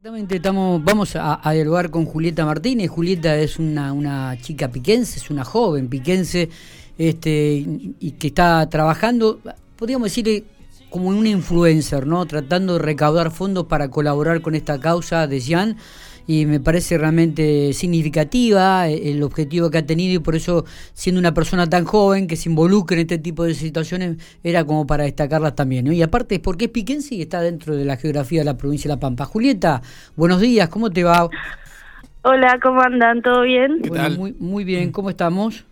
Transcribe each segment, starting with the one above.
Exactamente, estamos, vamos a, dialogar con Julieta Martínez. Julieta es una, una chica piquense, es una joven piquense, este, y que está trabajando, podríamos decirle, como una influencer, ¿no? Tratando de recaudar fondos para colaborar con esta causa de Cian y me parece realmente significativa eh, el objetivo que ha tenido y por eso siendo una persona tan joven que se involucre en este tipo de situaciones era como para destacarlas también. Y aparte es porque es piquense y está dentro de la geografía de la provincia de La Pampa. Julieta, buenos días, ¿cómo te va? Hola, ¿cómo andan? ¿Todo bien? Bueno, muy, muy bien, ¿cómo estamos?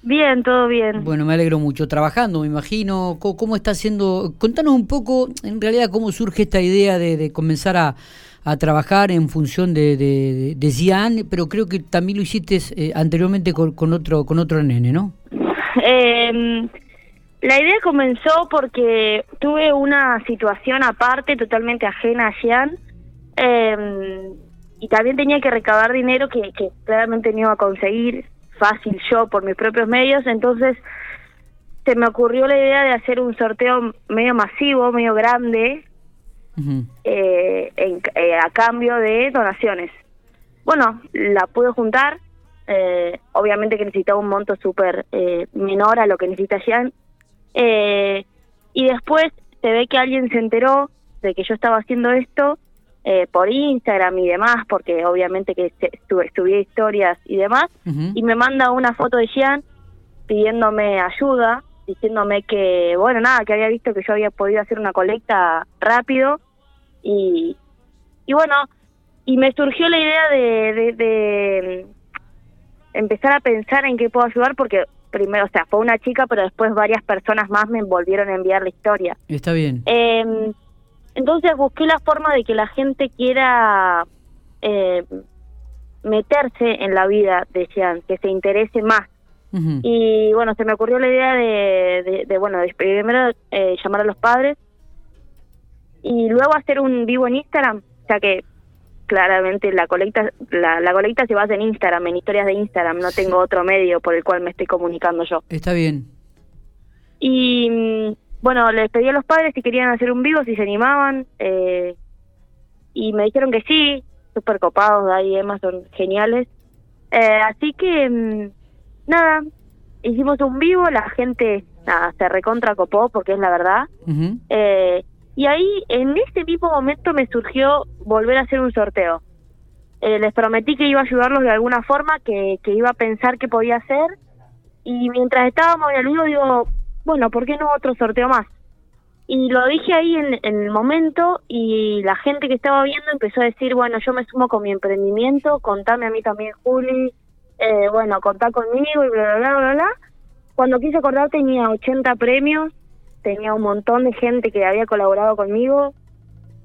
Bien, todo bien. Bueno, me alegro mucho. Trabajando, me imagino. ¿Cómo, cómo está haciendo? Contanos un poco, en realidad, cómo surge esta idea de, de comenzar a, a trabajar en función de, de, de pero creo que también lo hiciste eh, anteriormente con, con, otro con otro nene, ¿no? Eh, la idea comenzó porque tuve una situación aparte, totalmente ajena a Cian, eh, y también tenía que recabar dinero que, que claramente no iba a conseguir fácil yo por mis propios medios, entonces se me ocurrió la idea de hacer un sorteo medio masivo, medio grande, Uh -huh. eh, en, eh, a cambio de donaciones. Bueno, la pude juntar, eh, obviamente que necesitaba un monto súper eh, menor a lo que necesita Jean, y después se ve que alguien se enteró de que yo estaba haciendo esto por Instagram y demás, porque obviamente que subí historias y demás, uh -huh. y me manda una foto de Jean pidiéndome ayuda, diciéndome que, bueno, nada, que había visto que yo había podido hacer una colecta rápido y, y bueno, y me surgió la idea de, de, de, empezar a pensar en qué puedo ayudar porque primero, o sea, fue una chica, pero después varias personas más me volvieron a enviar la historia. Está bien. Eh, entonces busqué la forma de que la gente quiera eh, meterse en la vida de Jean, que se interese más. Uh -huh. Y bueno, se me ocurrió la idea de, de, de bueno, de primero eh, llamar a los padres y luego hacer un vivo en Instagram, ya que claramente la colecta la, la colecta se basa en Instagram, en historias de Instagram, no tengo otro medio por el cual me estoy comunicando yo. Está bien. Y bueno, les pedí a los padres si querían hacer un vivo, si se animaban, eh, y me dijeron que sí, súper copados, Dai y Emma son geniales. Eh, así que, nada, hicimos un vivo, la gente nada, se recontra copó, porque es la verdad. Uh -huh. eh, y ahí, en ese mismo momento, me surgió volver a hacer un sorteo. Eh, les prometí que iba a ayudarlos de alguna forma, que, que iba a pensar qué podía hacer. Y mientras estábamos en el vivo, digo, bueno, ¿por qué no otro sorteo más? Y lo dije ahí en, en, el momento y la gente que estaba viendo empezó a decir, bueno, yo me sumo con mi emprendimiento, contame a mí también, Juli, eh, bueno, contá conmigo y bla, bla, bla, bla, bla. Cuando quise acordar tenía 80 premios, tenía un montón de gente que había colaborado conmigo,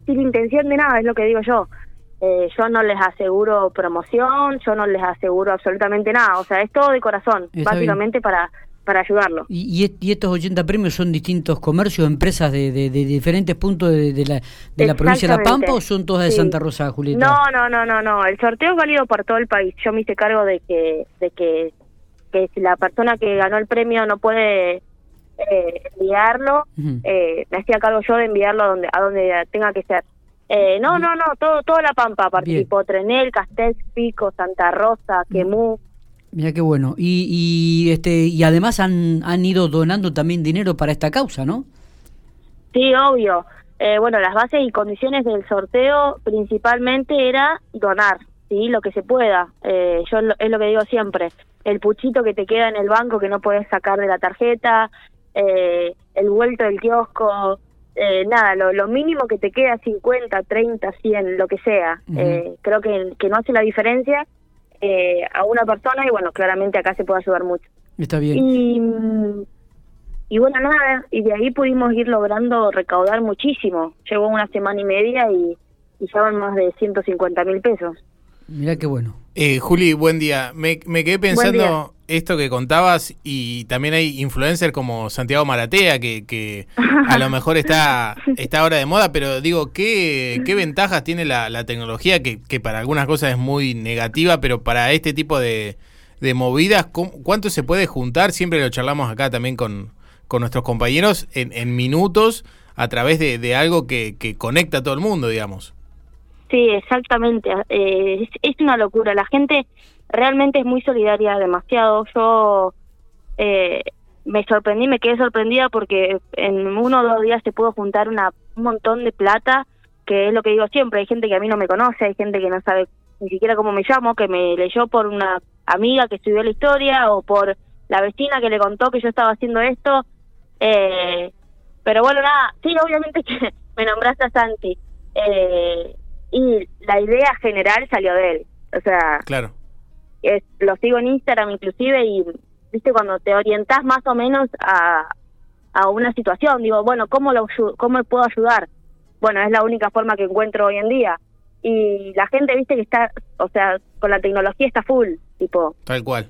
sin intención de nada, es lo que digo yo. Eh, yo no les aseguro promoción, yo no les aseguro absolutamente nada, o sea, es todo de corazón, Está básicamente bien. para para ayudarlo. ¿Y, ¿Y, estos 80 premios son distintos comercios, empresas de, de, de diferentes puntos de, de la, de la provincia de La Pampa o son todas de sí. Santa Rosa, Julieta? No, no, no, no, no. El sorteo es válido por todo el país. Yo me hice cargo de que, de que, que si la persona que ganó el premio no puede eh, enviarlo, uh -huh. eh, me hacía cargo yo de enviarlo a donde, a donde tenga que ser. Eh, no, no, no, todo, toda La Pampa participó. Bien. Trenel, Castel, Pico, Santa Rosa, Quemú. Mira qué bueno. Y, y este y además han, han ido donando también dinero para esta causa, ¿no? Sí, obvio. Eh, bueno, las bases y condiciones del sorteo principalmente era donar, sí, lo que se pueda. Eh, yo es lo que digo siempre. El puchito que te queda en el banco que no puedes sacar de la tarjeta, eh, el vuelto del kiosco, eh, nada, lo, lo, mínimo que te queda, 50, 30, 100, lo que sea. Uh -huh. eh, creo que, que no hace la diferencia eh, a una persona y bueno, claramente acá se puede ayudar mucho. Está bien. Y, y bueno, nada, y de ahí pudimos ir logrando recaudar muchísimo. Llevó una semana y media y, y ya van más de 150 mil pesos. Mira qué bueno. Eh, Juli, buen día. Me, me quedé pensando esto que contabas y también hay influencers como Santiago Maratea que, que a lo mejor está, está ahora de moda, pero digo, ¿qué, qué ventajas tiene la, la tecnología que, que para algunas cosas es muy negativa, pero para este tipo de, de movidas, ¿cuánto se puede juntar? Siempre lo charlamos acá también con, con nuestros compañeros en, en minutos a través de, de algo que, que conecta a todo el mundo, digamos. Sí, exactamente. Eh, es, una locura. La gente realmente es muy solidaria, demasiado. Yo eh, me sorprendí, me quedé sorprendida porque en uno o dos días se pudo juntar una, un montón de plata, que es lo que digo siempre. Hay gente que a mí no me conoce, hay gente que no sabe ni siquiera cómo me llamo, que me leyó por una amiga que estudió la historia o por la vecina que le contó que yo estaba haciendo esto. Eh, pero bueno, nada, sí, obviamente que me nombraste a Santi. Eh, y la idea general salió de él. O sea, claro. Es, lo sigo en Instagram inclusive y, viste, cuando te orientás más o menos a, a una situación, digo, bueno, ¿cómo, lo, ¿cómo puedo ayudar? Bueno, es la única forma que encuentro hoy en día. Y la gente, viste, que está, o sea, con la tecnología está full, tipo. Tal cual.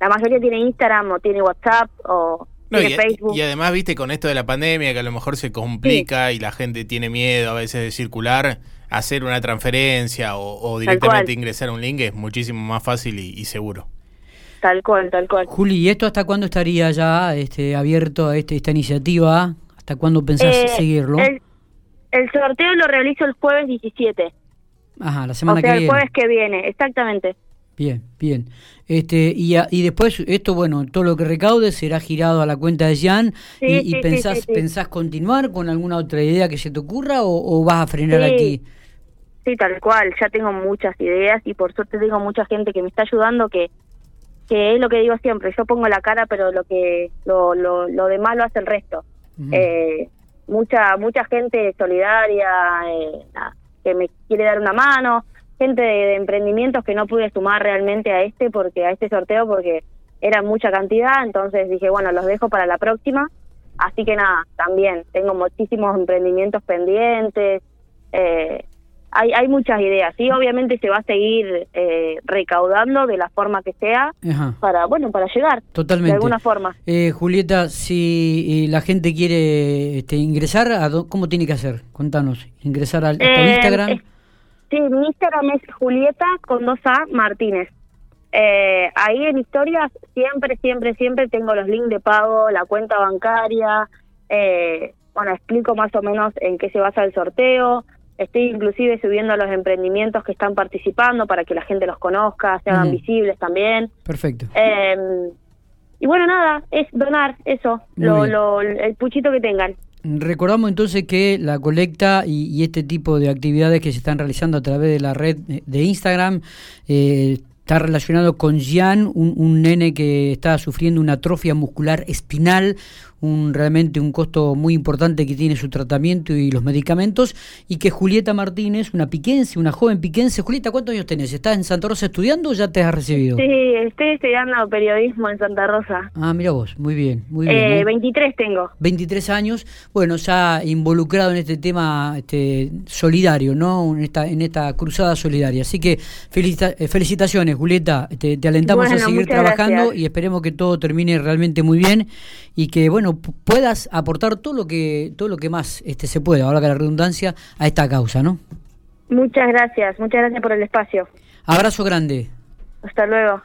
La mayoría tiene Instagram o tiene WhatsApp o Facebook. Y además, viste, con esto de la pandemia, que a lo mejor se complica y la gente tiene miedo a veces de circular, hacer una transferencia o, directamente ingresar a un link es muchísimo más fácil y, seguro. Tal cual, tal cual. Juli, ¿y esto hasta cuándo estaría ya este, abierto a este, esta iniciativa? ¿Hasta cuándo pensás eh, seguirlo? El, sorteo lo realizo el jueves 17. Ajá, la semana o sea, el jueves que viene, exactamente. Bien, bien. Este, y, y después, esto, bueno, todo lo que recaude será girado a la cuenta de Jan. y, pensás, pensás continuar con alguna otra idea que se te ocurra o, vas a frenar aquí? Sí, tal cual. Ya tengo muchas ideas y por suerte tengo mucha gente que me está ayudando que que es lo que digo siempre. Yo pongo la cara, pero lo que lo, lo, lo demás lo hace el resto. eh, mucha mucha gente solidaria eh, que me quiere dar una mano gente de, emprendimientos que no pude sumar realmente a este porque a este sorteo porque era mucha cantidad, entonces dije, bueno, los dejo para la próxima. Así que nada, también tengo muchísimos emprendimientos pendientes. Eh, hay, hay muchas ideas, sí, obviamente se va a seguir eh, recaudando de la forma que sea para, bueno, para llegar Totalmente. de alguna forma. Eh, Julieta, si la gente quiere este, ingresar, ¿cómo tiene que hacer? Contanos, ingresar al Instagram. Sí, mi Instagram es Julieta con dos A Martínez. Eh, ahí en historias siempre, siempre, siempre tengo los links de pago, la cuenta bancaria, eh, bueno, explico más o menos en qué se basa el sorteo, estoy inclusive subiendo los emprendimientos que están participando para que la gente los conozca, se hagan visibles también. Perfecto. Em, y bueno, nada, es donar eso, lo, lo, el puchito que tengan. Recordamos entonces que la colecta y, este tipo de actividades que se están realizando a través de la red de Instagram eh, está relacionado con Gian, un, un, nene que está sufriendo una atrofia muscular espinal, un realmente un costo muy importante que tiene su tratamiento y los medicamentos, y que Julieta Martínez, una piquense, una joven piquense. Julieta, ¿cuántos años tenés? ¿Estás en Santa Rosa estudiando o ya te has recibido? Sí, estoy estudiando periodismo en Santa Rosa. Ah, mira vos, muy bien, muy bien. Eh, 23 ¿eh? tengo. 23 años, bueno, ya involucrado en este tema este, solidario, ¿no? En esta, en esta cruzada solidaria. Así que eh, felicitaciones, Julieta, te, alentamos a seguir trabajando y esperemos que todo termine realmente muy bien y que, bueno, puedas aportar todo lo que todo lo que más este se pueda, ahora que la redundancia, a esta causa, ¿no? Muchas gracias, muchas gracias por el espacio. Abrazo grande. Hasta luego.